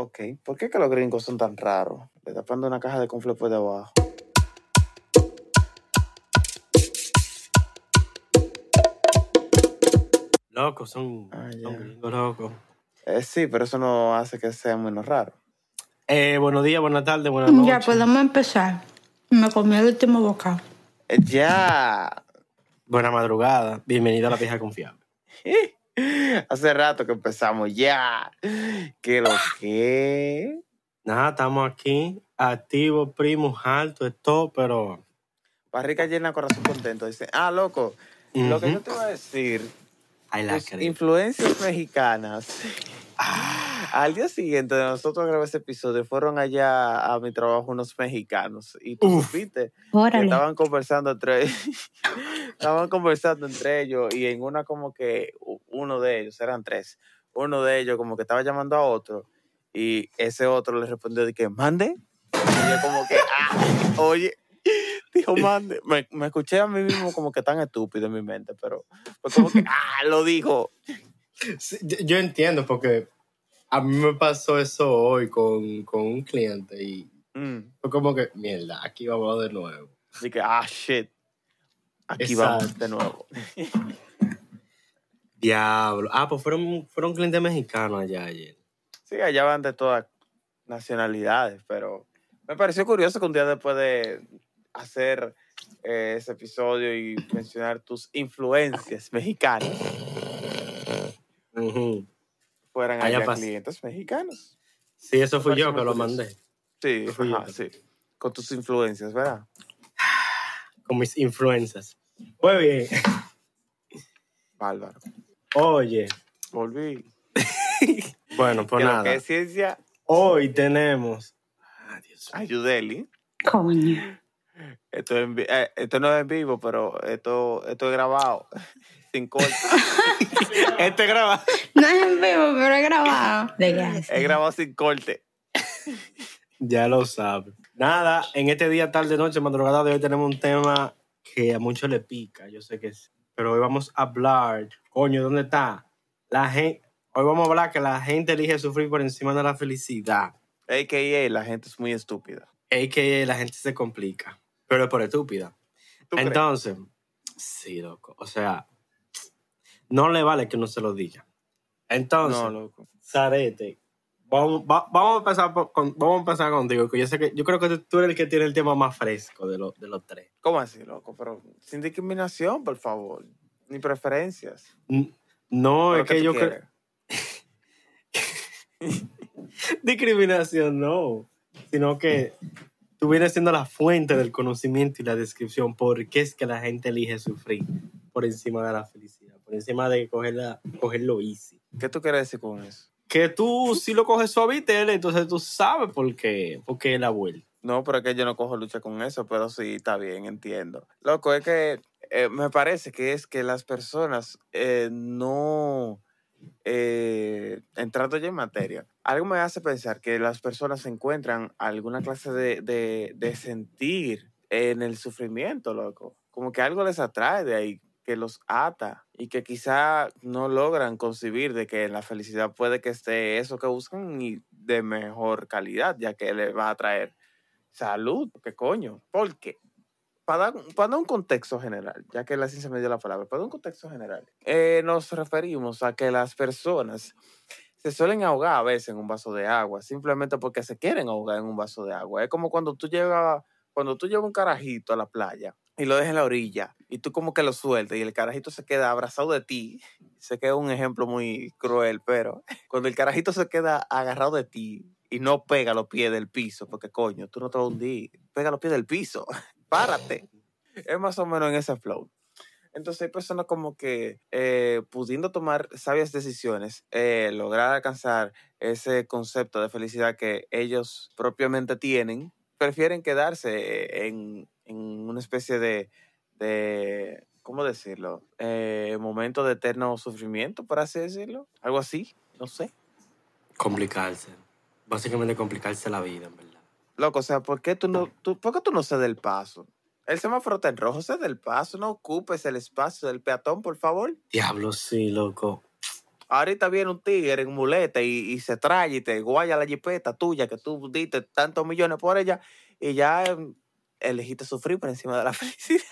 Ok, ¿por qué que los gringos son tan raros? Le tapando una caja de confle por debajo. Loco, son, Ah, son ya. gringos locos. Eh, sí, pero eso no hace que sea menos raro. Eh, buenos días, buenas tardes, buenas noches. Ya podemos empezar. Me comí el último bocado. Eh, ya. Buena madrugada. Bienvenido a la vieja confiable. Hace rato que empezamos. Ya. ¿Qué lo que? Nada, estamos aquí, activos, primos, altos, todo, pero... Barriga llena, corazón contento. Dice, ah, loco, lo que yo te iba a decir, like influencias mexicanas. Ah. Al día siguiente de nosotros grabar ese episodio, fueron allá a mi trabajo unos mexicanos. Y tú Uf. supiste que estaban conversando entre estaban conversando entre ellos y en una como que uno de ellos, eran tres, uno de ellos como que estaba llamando a otro y ese otro le respondió de que mande. Y yo como que, ah, oye, dijo mande. Me, me escuché a mí mismo como que tan estúpido en mi mente, pero fue como que, ah, lo dijo. Sí, yo, yo entiendo porque a mí me pasó eso hoy con, con un cliente y Mm. fue como que, mierda, aquí vamos de nuevo. Así que, ah, shit. Aquí Exacto. vamos de nuevo. Diablo. Ah, pues fueron, fueron clientes mexicanos allá ayer. Sí, allá van de todas nacionalidades, pero me pareció curioso que un día después de hacer eh, ese episodio y mencionar tus influencias mexicanas, Fueran Allá clientes mexicanos. Sí, eso fui yo que lo mandé. Sí, Eso fui ajá, yo. sí. Con tus influencias, ¿verdad? Con mis influencias. Muy bien. Bárbaro. Oye, Volví. bueno, pues nada. que es ciencia, Hoy tenemos. Ah, Dios mío. ayudeli. Coño. Esto, es en vi- eh, esto no es en vivo, pero esto, esto es grabado. Sin corte. Este graba. No es en vivo, pero es grabado. De gas. es grabado sin corte. Ya lo sabe. Nada, en este día, tarde, noche, madrugada de hoy tenemos un tema que a muchos le pica, yo sé que sí. Pero hoy vamos a hablar, coño, ¿dónde está? La gente, hoy vamos a hablar que la gente elige sufrir por encima de la felicidad. AKA, la gente es muy estúpida. A.K.A. la gente se complica, pero es por estúpida. Entonces, sí, loco. O sea, no le vale que uno se lo diga. Entonces, No, loco. Sarete, vamos, va- vamos, a empezar por- con- vamos a empezar contigo, que yo sé que yo creo que tú- eres el que tiene el tema más fresco de, los de los tres. ¿Cómo así, loco? Pero sin discriminación, por favor. Ni preferencias. N- No, Pero es ¿qué que yo creo... Discriminación, no. Sino que tú vienes siendo la fuente del conocimiento y la descripción por qué es que la gente elige sufrir por encima de la felicidad, por encima de cogerla, cogerlo easy. ¿Qué tú quieres decir con eso? Que tú si lo coges suavitel, entonces tú sabes por qué, por qué la vuelta. No, pero es que yo no cojo lucha con eso, pero sí, está bien, entiendo. Loco, es que eh, me parece que es que las personas eh, no... Eh, entrando ya en materia, algo me hace pensar que las personas encuentran alguna clase de, de, de sentir en el sufrimiento, loco. Como que algo les atrae de ahí, que los ata y que quizá no logran concebir de que la felicidad puede que esté eso que buscan y de mejor calidad, ya que le va a traer salud. ¿Qué coño? ¿Por qué? Para para un contexto general, ya que la ciencia me dio la palabra, para un contexto general, eh, nos referimos a que las personas se suelen ahogar a veces en un vaso de agua, simplemente porque se quieren ahogar en un vaso de agua. Es como cuando tú llevas, cuando tú llevas un carajito a la playa y lo dejas en la orilla y tú como que lo sueltas y el carajito se queda abrazado de ti. Sé que es un ejemplo muy cruel, pero cuando el carajito se queda agarrado de ti y no pega los pies del piso, porque coño, tú no te vas a hundir, pega los pies del piso, párate. Es más o menos en ese flow. Entonces hay personas como que eh, pudiendo tomar sabias decisiones, eh, lograr alcanzar ese concepto de felicidad que ellos propiamente tienen, prefieren quedarse en, en una especie de, de ¿cómo decirlo? Eh, momento de eterno sufrimiento, por así decirlo. Algo así, no sé. Complicarse. Básicamente complicarse la vida, en verdad. Loco, o sea, ¿por qué tú no, tú, ¿por qué tú no cedes el paso? El semáforo está en rojo, cede el paso, no ocupes el espacio del peatón, por favor. Diablo, sí, loco. ahorita viene un tigre en muleta y, y se trae y te guaya la jipeta tuya que tú diste tantos millones por ella y ya em, elegiste sufrir por encima de la felicidad.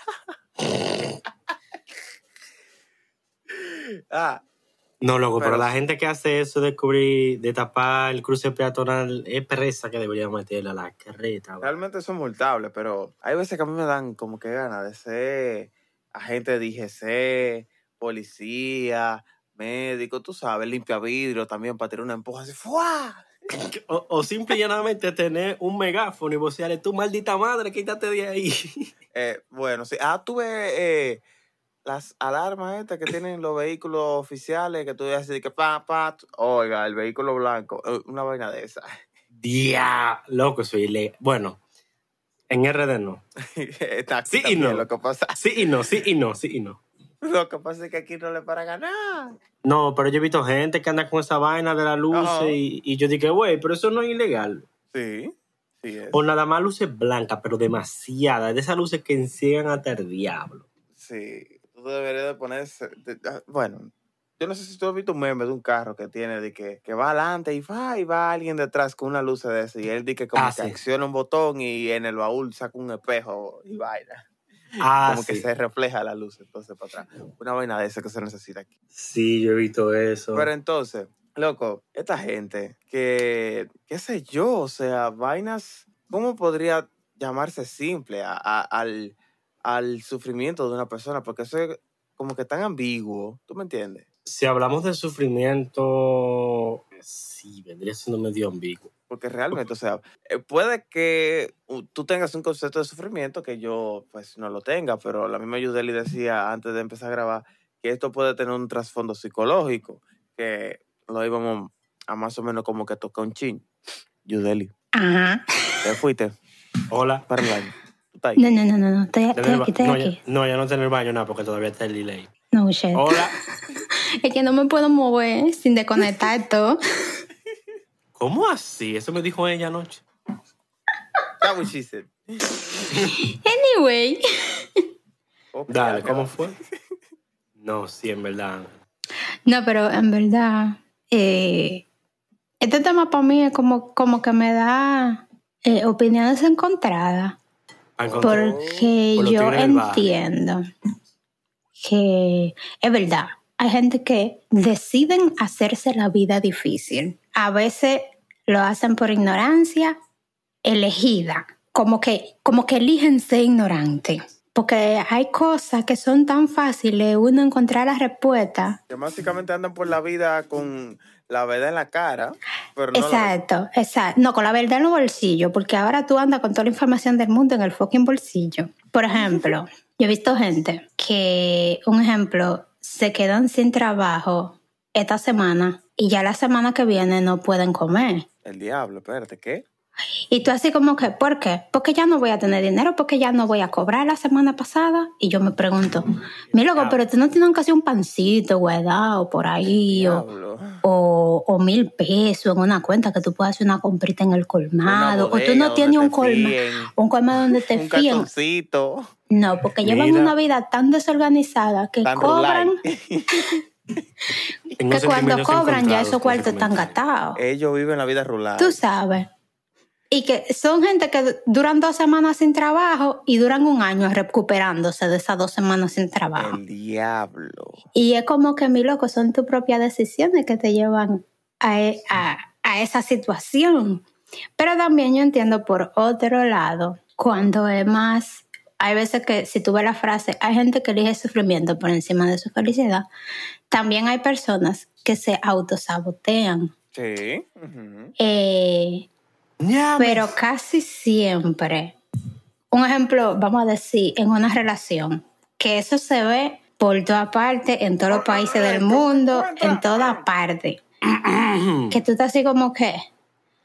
ah, No, loco, pero, Pero- la gente que hace eso de cubrir, de tapar el cruce peatonal es presa que debería meterle a la carreta. bro. realmente son multables, pero hay veces que a mí me dan como que ganas de ser agente de IGC, policía, médico, tú sabes, limpia vidrio también para tirar una empuja así, ¡fua! O, o simple y llanamente tener un megáfono y vocearle, tu maldita madre, quítate de ahí. Eh, bueno, sí. Ah, tuve eh, las alarmas estas que tienen los vehículos oficiales que tú dices que pa, pa, oiga, el vehículo blanco, eh, una vaina de esa. Dia, loco, soy ilegal. Bueno, en RD no. Sí y no. Lo que, pasa, Sí y no, sí y no, sí y no. lo que pasa es que aquí no le para ganar. No, pero yo he visto gente que anda con esa vaina de la luz Ajá. y, y yo dije, güey, pero eso no es ilegal. Sí, sí es. O nada más luces blancas, pero demasiadas. De esas luces que enciegan hasta el diablo. Sí, tú deberías de ponerse. de- ah, bueno, yo no sé si tú has visto un meme de un carro que tiene de que, que va adelante y va y va alguien detrás con una luz de esa y él dice que como Ah, que sí. acciona un botón y en el baúl saca un espejo y vaina. Ah, como que se refleja la luz entonces para atrás. Una vaina de esa que se necesita aquí. Sí, yo he visto eso. Pero entonces, loco, esta gente que, qué sé yo, o sea, vainas, ¿cómo podría llamarse simple a- a- al, al sufrimiento de una persona? Porque eso es como que tan ambiguo, ¿tú me entiendes? si hablamos de sufrimiento, sí, vendría siendo medio ambiguo. Porque realmente, o sea, eh, puede que tú tengas un concepto de sufrimiento que yo pues no lo tenga, pero la misma Yudeli decía antes de empezar a grabar que esto puede tener un trasfondo psicológico, que lo íbamos a más o menos como que tocar un chin. Yudeli, Ajá. te fuiste Hola. para el baño. ¿Tú estás ahí? No, no, no, no, no. Estoy, estoy no, aquí, estoy no, aquí. ya, no, ya no está en el baño nada porque todavía está el delay. No, shit. Hola. Es que no me puedo mover sin desconectar todo. ¿Cómo así? Eso me dijo ella anoche. That's what she said. Anyway. Dale. ¿cómo fue? No, sí, en verdad. No, pero en verdad, eh, este tema para mí es como, como que me da eh, opiniones encontradas. Ah, Porque por yo entiendo que es verdad, hay gente que deciden hacerse la vida difícil. A veces lo hacen por ignorancia elegida, como que, como que eligen ser ignorante. Porque hay cosas que son tan fáciles uno encontrar la respuesta. Que básicamente andan por la vida con la verdad en la cara, pero no la exacto, exacto. No, con la verdad en los bolsillos, porque ahora tú andas con toda la información del mundo en el fucking bolsillo. Por ejemplo, yo he visto gente que, un ejemplo, se quedan sin trabajo esta semana y ya la semana que viene no pueden comer. El diablo, espérate, ¿qué? Y tú así como que, ¿por qué? Porque ya no voy a tener dinero, porque ya no voy a cobrar la semana pasada. Y yo me pregunto, mi loco, pero tú no tienes casi un pancito guardado por ahí o, o, o mil pesos en una cuenta que tú puedas hacer una comprita en el colmado. O tú no tienes un colmado. Un colmado donde te Un fíen. cartoncito. No, porque llevan una vida tan desorganizada que Tan cobran, que cuando cobran ya esos cuartos están gastados. Ellos viven la vida rural. Tú sabes. Y que son gente que duran dos semanas sin trabajo y duran un año recuperándose de esas dos semanas sin trabajo. El diablo. Y es como que, mi loco, son tus propias decisiones que te llevan a, e- a- a esa situación. Pero también yo entiendo por otro lado, cuando es más, hay veces que si tú ves la frase, hay gente que elige sufrimiento por encima de su felicidad, también hay personas que se autosabotean. Sí. Eh, pero casi siempre, un ejemplo, vamos a decir, en una relación, que eso se ve por toda parte, en todos los países del mundo, en toda parte. que tú estás así como que,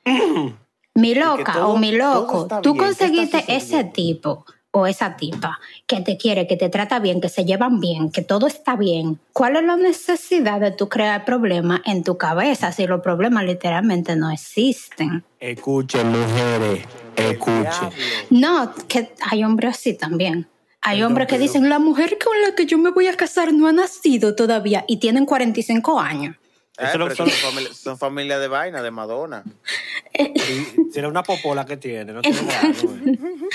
mi loca todo- o mi loco, tú bien, ¿qué está conseguiste ese tipo o esa tipa que te quiere, que te trata bien, que se llevan bien, que todo está bien. ¿Cuál es la necesidad de tú crear problemas en tu cabeza si los problemas literalmente no existen? Escuchen, mujeres. Escuchen. No, que hay hombres así también. Hay hombres que dicen, la mujer con la que yo me voy a casar no ha nacido todavía y tienen 45 años. Eh, Eso lo- pero son- son, familia, son familia de vaina, de Madonna. será una popola que tiene, no tiene nada, ¿no?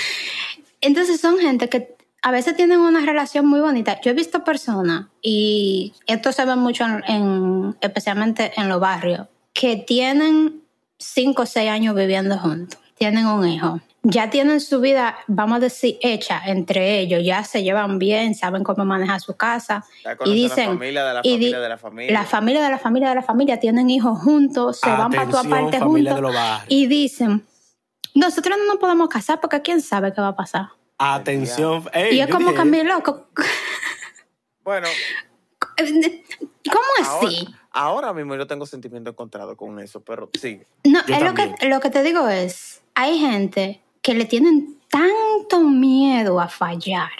Entonces son gente que a veces tienen una relación muy bonita. Yo he visto personas, y esto se ve mucho en, en- especialmente en los barrios, que tienen cinco o seis años viviendo juntos, tienen un hijo. Ya tienen su vida, vamos a decir, hecha entre ellos, ya se llevan bien, saben cómo manejar su casa. Ya Y dicen, la familia de la y di- familia de la familia. la familia de la familia de la familia tienen hijos juntos, se van para tu aparte juntos y dicen, nosotros no nos podemos casar porque quién sabe qué va a pasar. Atención. Ey, y es como dije, que loco, Bueno, ¿cómo ahora, así? ahora mismo yo tengo sentimiento encontrado con eso, pero sigue. No, es lo que, lo que te digo es, hay gente que le tienen tanto miedo a fallar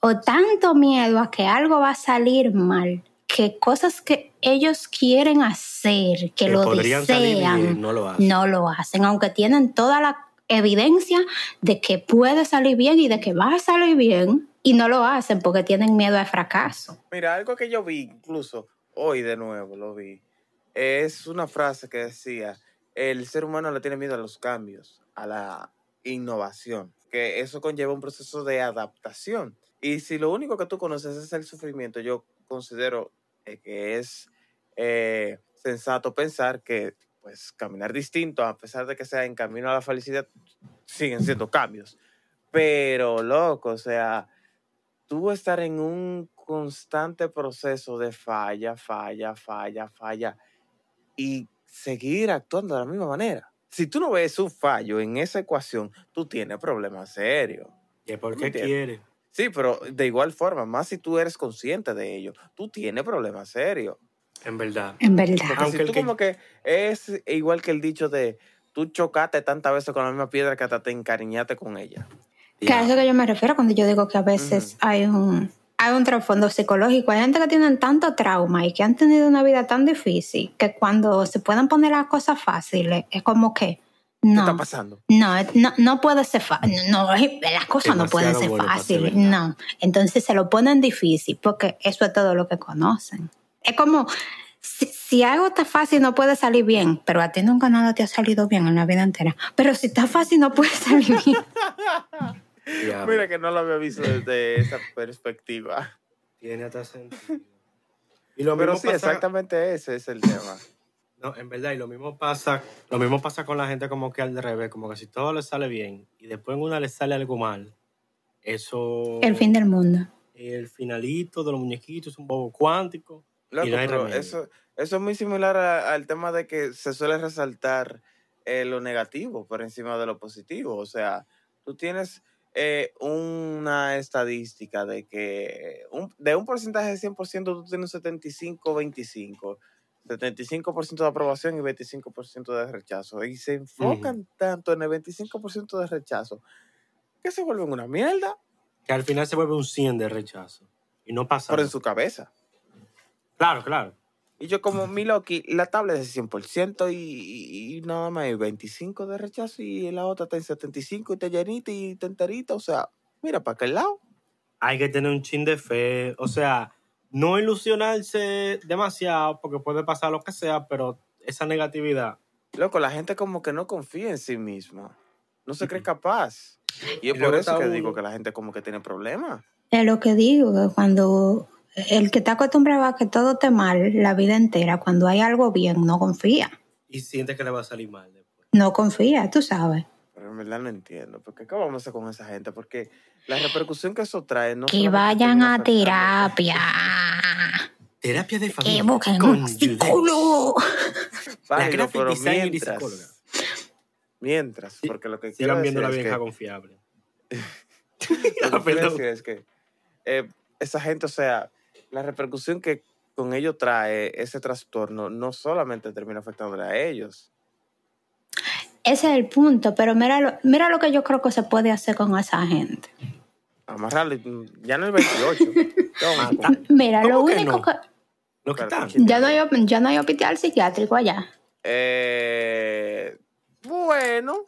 o tanto miedo a que algo va a salir mal, que cosas que ellos quieren hacer, que, Que lo podrían salir desean, bien, no lo hacen. no lo hacen, aunque tienen toda la evidencia de que puede salir bien y de que va a salir bien, y no lo hacen porque tienen miedo al fracaso. Mira, algo que yo vi, incluso hoy de nuevo lo vi, es una frase que decía, el ser humano le tiene miedo a los cambios, a la innovación, que eso conlleva un proceso de adaptación. Y si lo único que tú conoces es el sufrimiento, yo considero eh, que es eh, sensato pensar que pues caminar distinto, a pesar de que sea en camino a la felicidad, siguen siendo cambios. Pero, loco, o sea, tú estar en un constante proceso de falla, falla, falla, falla y seguir actuando de la misma manera. Si tú no ves un fallo en esa ecuación, tú tienes problemas serios. ¿Que ¿Por ¿Me qué entiendes? quiere? Sí, pero de igual forma, más si tú eres consciente de ello, tú tienes problemas serios. En verdad. En verdad. Porque Aunque si tú que- como que es igual que el dicho de tú chocaste tantas veces con la misma piedra que hasta te encariñaste con ella. Que a eso que yo me refiero cuando yo digo que a veces hay un hay un trasfondo psicológico. Hay gente que tienen tanto trauma y que han tenido una vida tan difícil que cuando se pueden poner las cosas fáciles es como que ¿Qué no. está pasando? No, no, no puede ser fácil. No, las cosas no pueden ser fáciles. No. Entonces se lo ponen difícil porque eso es todo lo que conocen. Es como si, si algo está fácil no puede salir bien, pero a ti nunca nada te ha salido bien en la vida entera. Pero si está fácil no puede salir bien. Mira que no lo había visto desde esa perspectiva. Tiene hasta sentido. Y lo Pero mismo sí, pasa- exactamente ese es el tema. No, en verdad, y lo mismo pasa, lo mismo pasa con la gente como que al de revés, como que si todo le sale bien y después en una le sale algo mal, eso El fin del mundo. el finalito de los muñequitos es un bobo cuántico. Loco, Y no pero eso, eso es muy similar a- al tema de que se suele resaltar eh, lo negativo por encima de lo positivo. O sea, tú tienes eh, una estadística de que un- de un porcentaje de 100% tú tienes un 75-25. 75% de aprobación y 25% de rechazo. Y se enfocan tanto en el 25% de rechazo que se vuelven una mierda Que al final se vuelve un 100 de rechazo. Y no pasa por en su cabeza. Claro, claro. Y yo como mi Loki, la tabla es de 100% y, y, y nada más hay 25 de rechazo y la otra está en 75 y está llenita y está enterita. O sea, mira para aquel lado. Hay que tener un chin de fe. O sea, no ilusionarse demasiado porque puede pasar lo que sea, pero esa negatividad. Loco, la gente como que no confía en sí misma. No se cree capaz. Y es Y por eso que uno- digo que la gente como que tiene problemas. Es lo que digo, que cuando el que está acostumbrado a que todo esté mal la vida entera, cuando hay algo bien, no confía. Y siente que le va a salir mal después. No confía, tú sabes. Pero en verdad no entiendo. Porque ¿qué vamos a hacer con esa gente? Porque la repercusión que eso trae no Que vayan a terapia. Terapia de Que familia. busquen con un psicólogo. Válido, graphic pero y mientras, mientras, porque lo que quiero Sigan decir viendo la es vieja que- confiable. Lo que quiero decir es que eh, esa gente, o sea, la repercusión que con ello trae ese trastorno no solamente termina afectándole a ellos. Ese es el punto, pero mira lo, mira lo que yo creo que se puede hacer con esa gente. Amarrarlo y- ya en el 28. ¿qué vamos a hacer con- Mira, lo ¿Cómo que único no? que... Ya no, hay, ya no hay hospital psiquiátrico allá. Eh, bueno,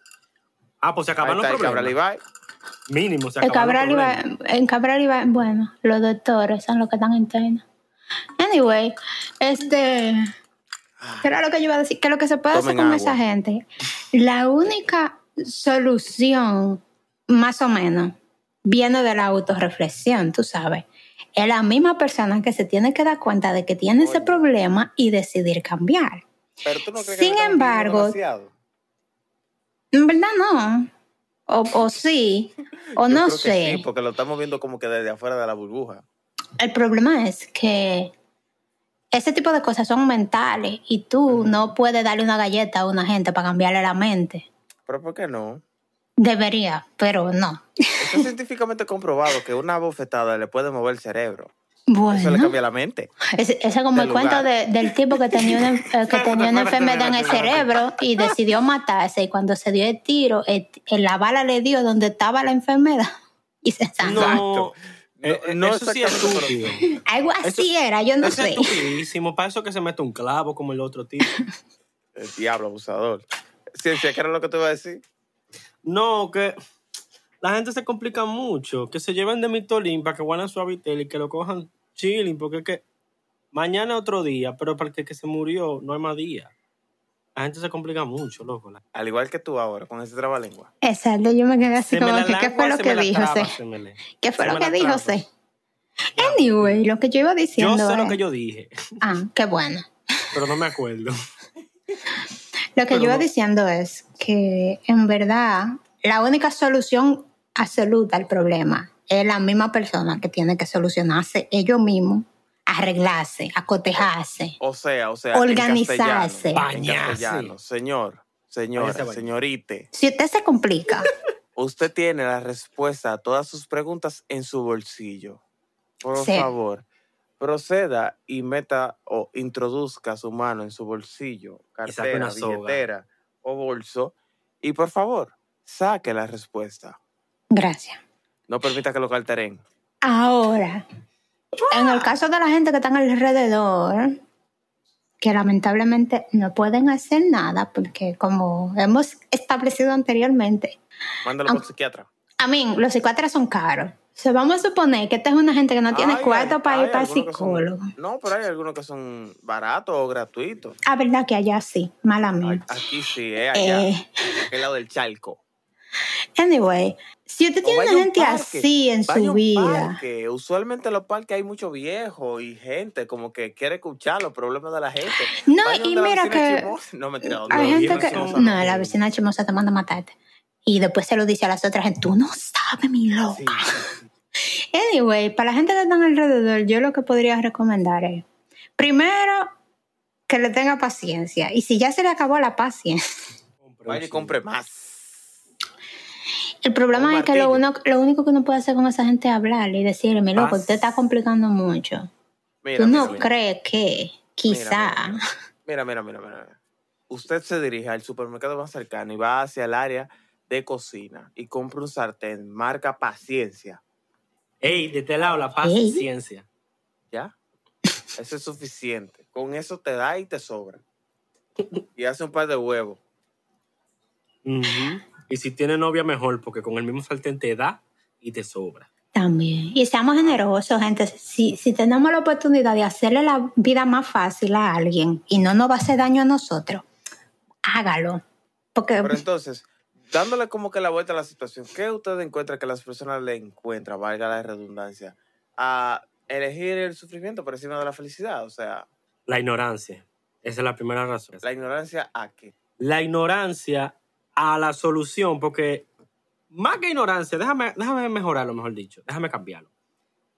Ah, pues se acaban los problemas. Mínimo, En acaban Cabral, iba, en Cabral iba, bueno, los doctores son los que están internos. Anyway, este, ¿Qué era lo que yo iba a decir? Que lo que se puede hacer con agua. esa gente, la única solución, más o menos, viene de la autorreflexión, tú sabes. Es la misma persona que se tiene que dar cuenta de que tiene ese problema y decidir cambiar. Pero tú no crees Sin que embargo? En verdad no. O, o sí, o Yo no creo que sé. Sí, porque lo estamos viendo como que desde afuera de la burbuja. El problema es que ese tipo de cosas son mentales y tú no puedes darle una galleta a una gente para cambiarle la mente. Pero ¿por qué no? Debería, pero no. Está científicamente comprobado que una bofetada le puede mover el cerebro. Eso le Bueno, cambia la mente. es como el cuento lugar. de- del tipo que tenía una, eh, que tenía una enfermedad en el cerebro y decidió matarse y cuando se dio el tiro, el- el- la bala le dio donde estaba la enfermedad y se sangró. No, eh, No, no eso sí es estúpido. Algo así Eso- era, yo no Eso sé. es estupidísimo. Para eso que se mete un clavo como el otro tipo. El diablo abusador. Ciencia, ¿qué era lo que te iba a decir? No, que la gente se complica mucho. Que se lleven de Mitolín para que guarden su habitel y que lo cojan chilling, porque es que mañana es otro día, pero para el que, que se murió no hay más día. La gente se complica mucho, loco. La- Al igual que tú ahora, con ese trabalengua. Exacto, yo me quedé así Se como que, ¿qué fue lo que dijo? traba, sé? se me le- ¿Qué fue lo que dijo? traba. sé? Anyway, lo que yo iba Yo diciendo sé lo que yo dije, Ah, qué bueno. pero no me acuerdo. Lo que Pero yo iba no- diciendo es que en verdad la única solución absoluta al problema es la misma persona que tiene que solucionarse ellos mismos, arreglarse, acotejarse. O sea, o sea, Organizarse. Bañarse. Señor, bañar. señorite, Si usted se complica, usted tiene la respuesta a todas sus preguntas en su bolsillo. Por Sí. favor, proceda y meta o introduzca su mano en su bolsillo, cartera, billetera o bolso y por favor, saque la respuesta. Gracias. No permita que lo alteren. Ahora, en el caso de la gente que está alrededor, que lamentablemente no pueden hacer nada porque como hemos establecido anteriormente, Mándalo por psiquiatra. a mí, los psiquiatras son caros. So, vamos a suponer que esta es una gente que no tiene Ay, cuarto para ir para el son- psicólogo. no, pero hay algunos que son baratos o gratuitos. Ah, verdad que allá sí, mala Ay, mía. Aquí sí, es allá. Eh, aquel lado del charco. Anyway, si usted tiene una gente parque, así en su vida, parque. Usualmente en los parques hay mucho viejo y gente como que quiere escuchar los problemas de la gente. No, Vaya y mira que. No, hay gente que... No, la vecina chimosa te manda a matarte. Y después se lo dice a las otras gente, tú no sabes, mi loca. Sí, sí, sí. Anyway, para la gente que están alrededor, yo lo que podría recomendar es, primero, que le tenga paciencia. Y si ya se le acabó la paciencia, Vaya y compre más. El problema es que lo, uno, lo único que uno puede hacer con esa gente es hablarle y decirle, mi loco, usted está complicando mucho. Mira, ¿Tú mira, no mira. crees que quizá... Mira, mira, mira, mira, mira. Usted se dirige al supermercado más cercano y va hacia el área de cocina y compra un sartén marca Paciencia. Ey, de este lado, la paciencia. ¿Ya? Eso es suficiente. Con eso te da y te sobra. Y hace un par de huevos. Ujú. Y si tiene novia, mejor, porque con el mismo sartén te da y te sobra. También. Y seamos generosos, gente. Si, si tenemos la oportunidad de hacerle la vida más fácil a alguien y no nos va a hacer daño a nosotros, hágalo. Porque Pero entonces, dándole como que la vuelta a la situación, ¿qué usted encuentra que las personas le encuentran, valga la redundancia, a elegir el sufrimiento por encima de la felicidad? O sea, La ignorancia. Esa es la primera razón. la ignorancia a qué. La ignorancia a la solución, porque más que ignorancia, déjame, déjame mejorarlo, mejor dicho, déjame cambiarlo.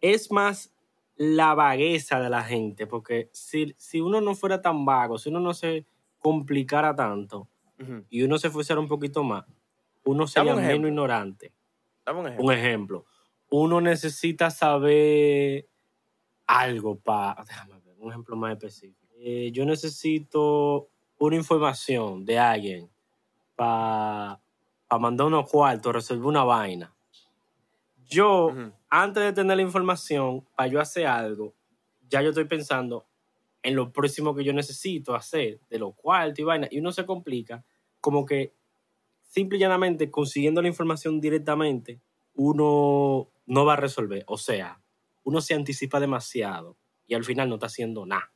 Es más la vagueza de la gente, porque si, si uno no fuera tan vago, si uno no se complicara tanto y uno se fuera un poquito más, uno sería un menos ignorante. Dame un ejemplo. Un ejemplo, uno necesita saber algo para... Déjame ver, un ejemplo más específico. Eh, yo necesito una información de alguien para mandar unos cuartos, resolver una vaina. Yo, antes de tener la información, para yo hacer algo, ya yo estoy pensando en lo próximo que yo necesito hacer, de los cuartos y vaina, y uno se complica, como que simple y llanamente consiguiendo la información directamente, uno no va a resolver. O sea, uno se anticipa demasiado y al final no está haciendo nada.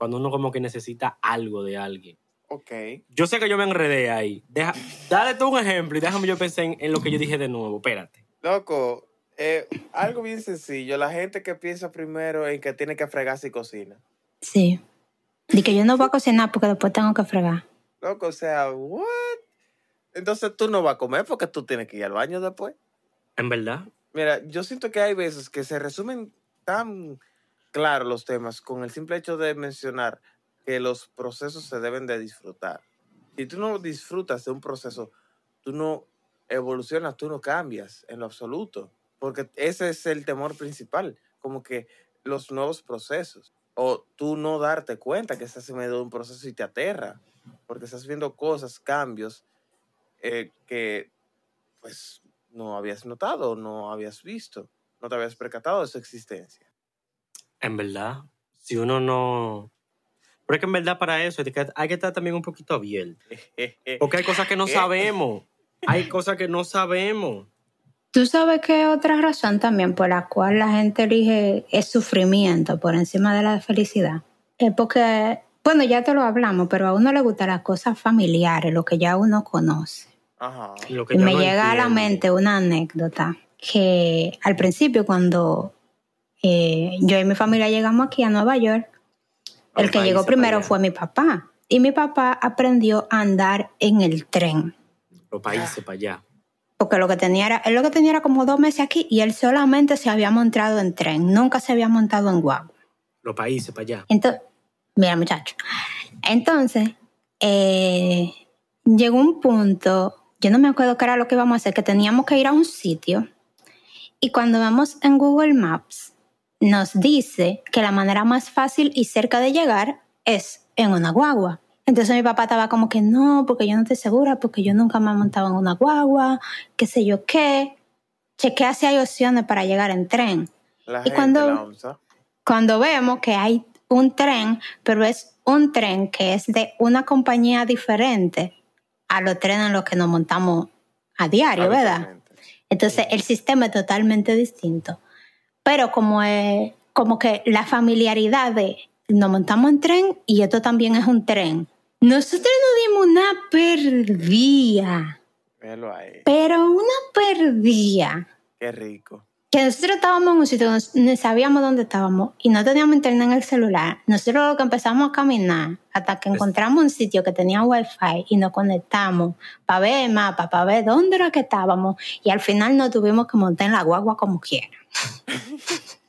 cuando uno como que necesita algo de alguien. Ok. Yo sé que yo me enredé ahí. Deja, dale tú un ejemplo y déjame yo pensar en, en lo que yo dije de nuevo. Espérate. Loco, eh, algo bien sencillo. La gente que piensa primero en que tiene que fregarse y cocina. Sí. Y que yo no voy a cocinar porque después tengo que fregar. Loco, o sea, ¿what? Entonces tú no vas a comer porque tú tienes que ir al baño después. En verdad. Mira, yo siento que hay veces que se resumen tan claros los temas con el simple hecho de mencionar que los procesos se deben de disfrutar. Si tú no disfrutas de un proceso, tú no evolucionas, tú no cambias en lo absoluto, porque ese es el temor principal, como que los nuevos procesos, o tú no darte cuenta que estás en medio de un proceso y te aterra, porque estás viendo cosas, cambios eh, que pues no habías notado, no habías visto, no te habías percatado de su existencia. En verdad. Si uno no... Pero es que en verdad para eso hay que, estar también un poquito abierto. Porque hay cosas que no sabemos. Hay cosas que no sabemos. Tú sabes que otra razón también por la cual la gente elige es sufrimiento por encima de la felicidad. Es porque, bueno, ya te lo hablamos, pero a uno le gustan las cosas familiares, lo que ya uno conoce. Ajá. Lo que Y me no llega a la mente una anécdota que al principio cuando eh, yo y mi familia llegamos aquí a Nueva York, el que llegó primero allá. fue mi papá. Y mi papá aprendió a andar en el tren. Los países para allá. Porque lo que tenía era, él lo que tenía era como dos meses aquí y él solamente se había montado en tren, nunca se había montado en guagua. Los países para allá. Entonces, mira muchacho, entonces eh, llegó un punto, yo no me acuerdo qué era lo que íbamos a hacer, que teníamos que ir a un sitio y cuando vamos en Google Maps nos dice que la manera más fácil y cerca de llegar es en una guagua. Entonces mi papá estaba como que no, porque yo no estoy segura, porque yo nunca me he montado en una guagua, qué sé yo qué. Chequea si hay opciones para llegar en tren La ¿Y cuando- cuando vemos que hay un tren, pero es un tren que es de una compañía diferente a los trenes en los que nos montamos a diario, ¿verdad? Entonces el sistema es totalmente distinto. Pero como, es, como que la familiaridad de nos montamos en tren y esto también es un tren. Nosotros nos dimos una perdida, ahí. pero una perdida Qué rico. Que nosotros estábamos en un sitio donde no sabíamos dónde estábamos y no teníamos internet en el celular. Nosotros lo que empezamos a caminar hasta que encontramos un sitio que tenía wifi y nos conectamos para ver el mapa, para ver dónde era que estábamos y al final nos tuvimos que montar en la guagua como quiera.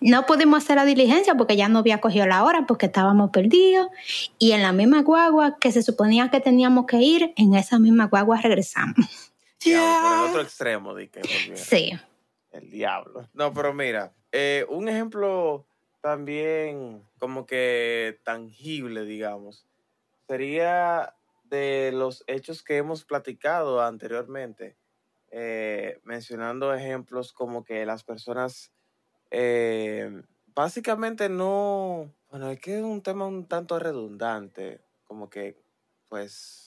No pudimos hacer la diligencia porque ya no había cogido la hora porque estábamos perdidos y en la misma guagua que se suponía que teníamos que ir, en esa misma guagua regresamos. Por el otro extremo de que. Sí. El diablo. No, pero mira, eh, un ejemplo también como que tangible, digamos, sería de los hechos que hemos platicado anteriormente, eh, mencionando ejemplos como que las personas eh, básicamente no, bueno, es que es un tema un tanto redundante, como que pues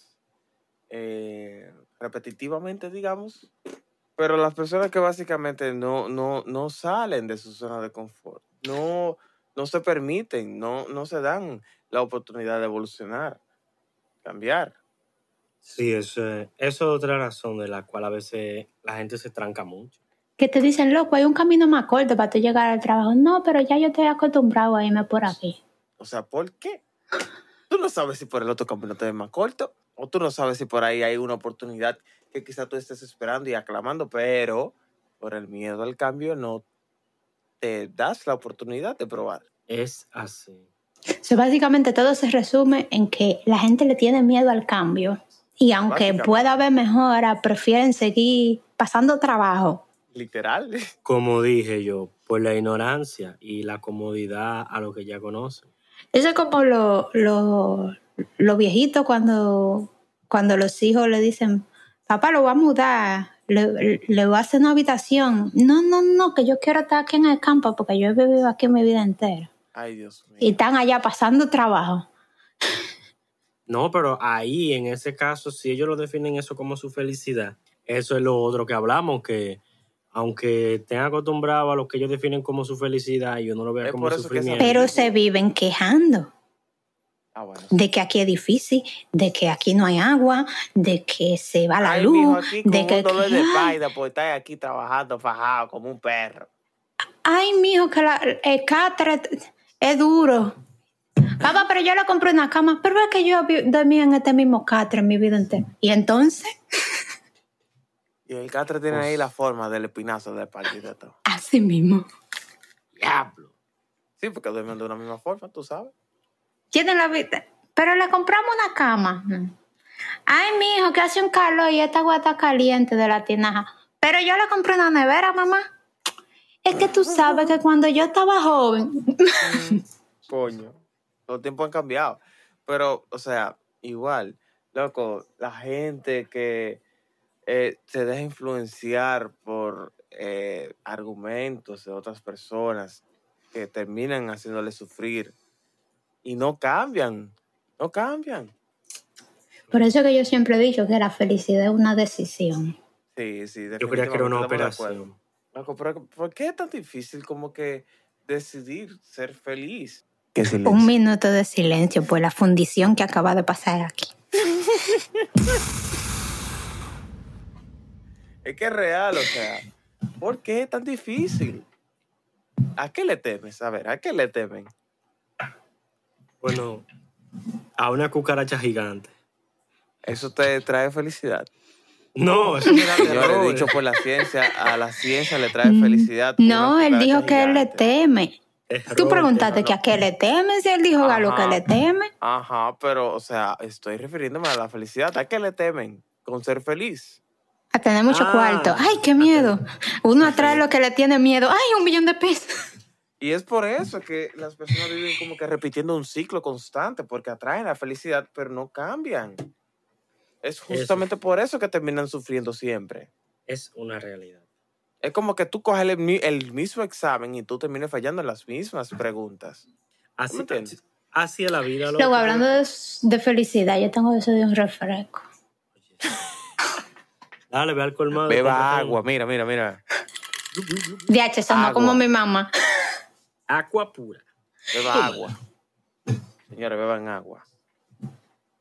repetitivamente, digamos, pero las personas que básicamente no, no, no salen de su zona de confort, no, no se permiten, no, no se dan la oportunidad de evolucionar, cambiar. Sí, eso, es- eso es otra razón de la cual a veces la gente se tranca mucho. que te dicen, loco, hay un camino más corto para tú llegar al trabajo. No, pero ya yo estoy acostumbrado a irme por aquí. O sea, ¿por qué? Tú no sabes si por el otro camino te ves más corto, o tú no sabes si por ahí hay una oportunidad que quizá tú estés esperando y aclamando, pero por el miedo al cambio no te das la oportunidad de probar. Es así. So, básicamente todo se resume en que la gente le tiene miedo al cambio. Y aunque pueda haber mejora, prefieren seguir pasando trabajo. Literal. Como dije yo, por la ignorancia y la comodidad a lo que ya conocen. Eso es como los lo, lo viejitos cuando, cuando los hijos le dicen, papá, lo voy a mudar, le, le voy a hacer una habitación. No, no, no, que yo quiero estar aquí en el campo porque yo he vivido aquí mi vida entera. Ay, Dios mío. Y están allá pasando trabajo. No, pero ahí, en ese caso, si ellos lo definen eso como su felicidad, eso es lo otro que hablamos, que aunque estén acostumbrados a lo que ellos definen como su felicidad y uno lo vea Es como sufrimiento. Pero se viven quejando Ah, bueno. de que aquí es difícil, de que aquí no hay agua, de que se va la Ay, luz, mijo, aquí de que... un dolor de espalda por estar aquí trabajando fajado como un perro. Ay, mijo, que la, el catre es duro. Papá, pero yo le compré una cama, pero es que yo vi- dormí en este mismo catre en mi vida entera. Y entonces, Y el catre tiene Pues- ahí la forma del espinazo de todo. así mismo. Diablo. Sí, porque duermen de una misma forma, tú sabes. Tienen la vida. Pero le compramos una cama. Ay, mijo, que hace un calor y esta agua está caliente de la tinaja. Pero yo le compré una nevera, mamá. Es que tú sabes que cuando yo estaba joven. Coño. Los tiempos han cambiado. Pero, o sea, igual, loco, la gente que eh, se deja influenciar por eh, argumentos de otras personas que terminan haciéndole sufrir y no cambian, no cambian. Por eso que yo siempre he dicho que la felicidad es una decisión. Sí, sí, Yo creía que era una operación. Pero ¿por qué es tan difícil como que decidir ser feliz? ¿Qué Un minuto de silencio por la fundición que acaba de pasar aquí. Es que es real, o sea, ¿por qué es tan difícil? ¿A qué le temes? A ver, ¿a qué le temen? Bueno, a una cucaracha gigante. Eso te trae felicidad. No, eso Señores, terror. dicho por la ciencia, a la ciencia le trae felicidad. No, él dijo que él le teme. Terror, Tú preguntaste que a qué le temes y él dijo a lo que le teme. Ajá, pero, o sea, estoy refiriéndome a la felicidad. ¿A qué le temen? Con ser feliz. A tener mucho Ah. cuarto. Ay, qué miedo. Uno atrae lo que le tiene miedo. Ay, un millón de pesos. Y es por eso que las personas viven como que repitiendo un ciclo constante, porque atraen la felicidad, pero no cambian. Es justamente por eso que terminan sufriendo siempre. Es una realidad. Es como que tú coges el, el mismo examen y tú termines fallando en las mismas preguntas. Así, ¿Me entiendes? así es la vida. loco. Luego, hablando de, de felicidad, yo tengo eso de un refresco. Dale, ve al colmado. Beba agua, mira, mira, mira. DH, sonó como mi mamá. Agua pura. Beba agua. Señores, beban agua.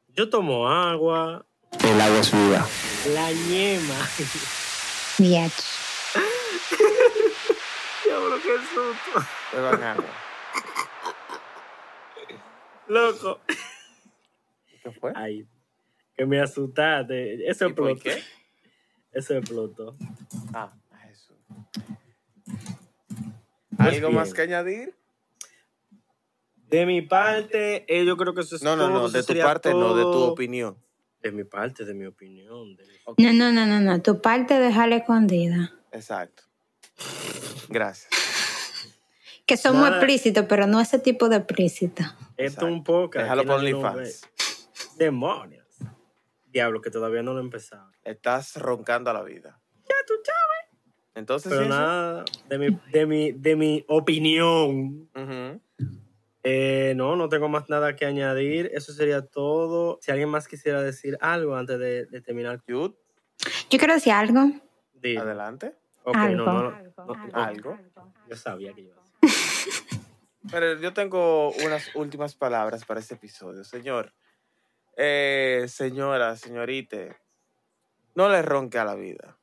Yo tomo agua. El agua es vida. La ñema. DH. Diablo, qué susto. Beban agua. Loco. ¿Qué fue? Ay, que me asustaste. Eso ¿Y por explotó. qué? Eso explotó. Ah. Pues ¿Algo bien. más que añadir? De mi parte, eh, yo creo que eso es No, no, todo, no, de tu parte, no, de tu opinión. De mi parte, de mi opinión. de- No, no, no, no, no. Tu parte déjala escondida. Exacto. Gracias. Que somos Nada. explícitos, pero no ese tipo de explícito. Esto un poco. Déjalo por OnlyFans. Demonios. Diablo, que todavía no lo he empezado. Estás roncando a la vida. Ya tú sabes. Entonces, Pero sí, nada, de mi, de mi, de mi opinión. Eh, no, no tengo más nada que añadir. Eso sería todo. Si alguien más quisiera decir algo antes de, de terminar, Yo quiero decir algo. adelante. Ok, Algo. no, no, no. Algo. Yo sabía que iba a decir. Pero yo tengo unas últimas palabras para este episodio. Señor, eh, señora, señorita, no le ronque a la vida.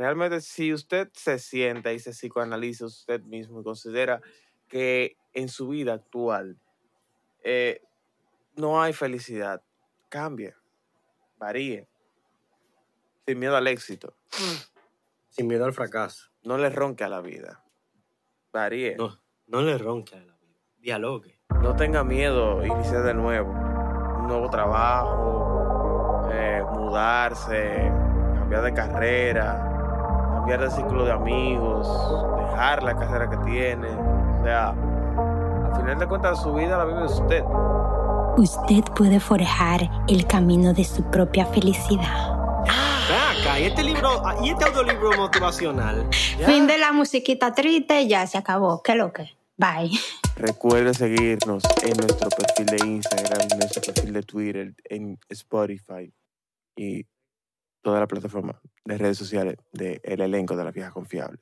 Realmente, si usted se sienta y se psicoanaliza usted mismo y considera que en su vida actual eh, no hay felicidad, cambie, varíe, sin miedo al éxito. Sin miedo al fracaso. No le ronque a la vida, varíe. No, no le ronque a la vida. Dialogue. No tenga miedo iniciar de nuevo. Un nuevo trabajo, eh, mudarse, cambiar de carrera, cambiar de ciclo de amigos, dejar la carrera que tiene. O sea, al final de cuentas su vida la vive usted. Usted puede forjar el camino de su propia felicidad. Acá, y este libro, ah, y este audiolibro motivacional. Ya. Fin de la musiquita triste, ya se acabó. ¿Qué lo que? Bye. Recuerde seguirnos en nuestro perfil de Instagram, en nuestro perfil de Twitter, en Spotify. Y todas las plataformas de redes sociales del elenco de la vieja confiable.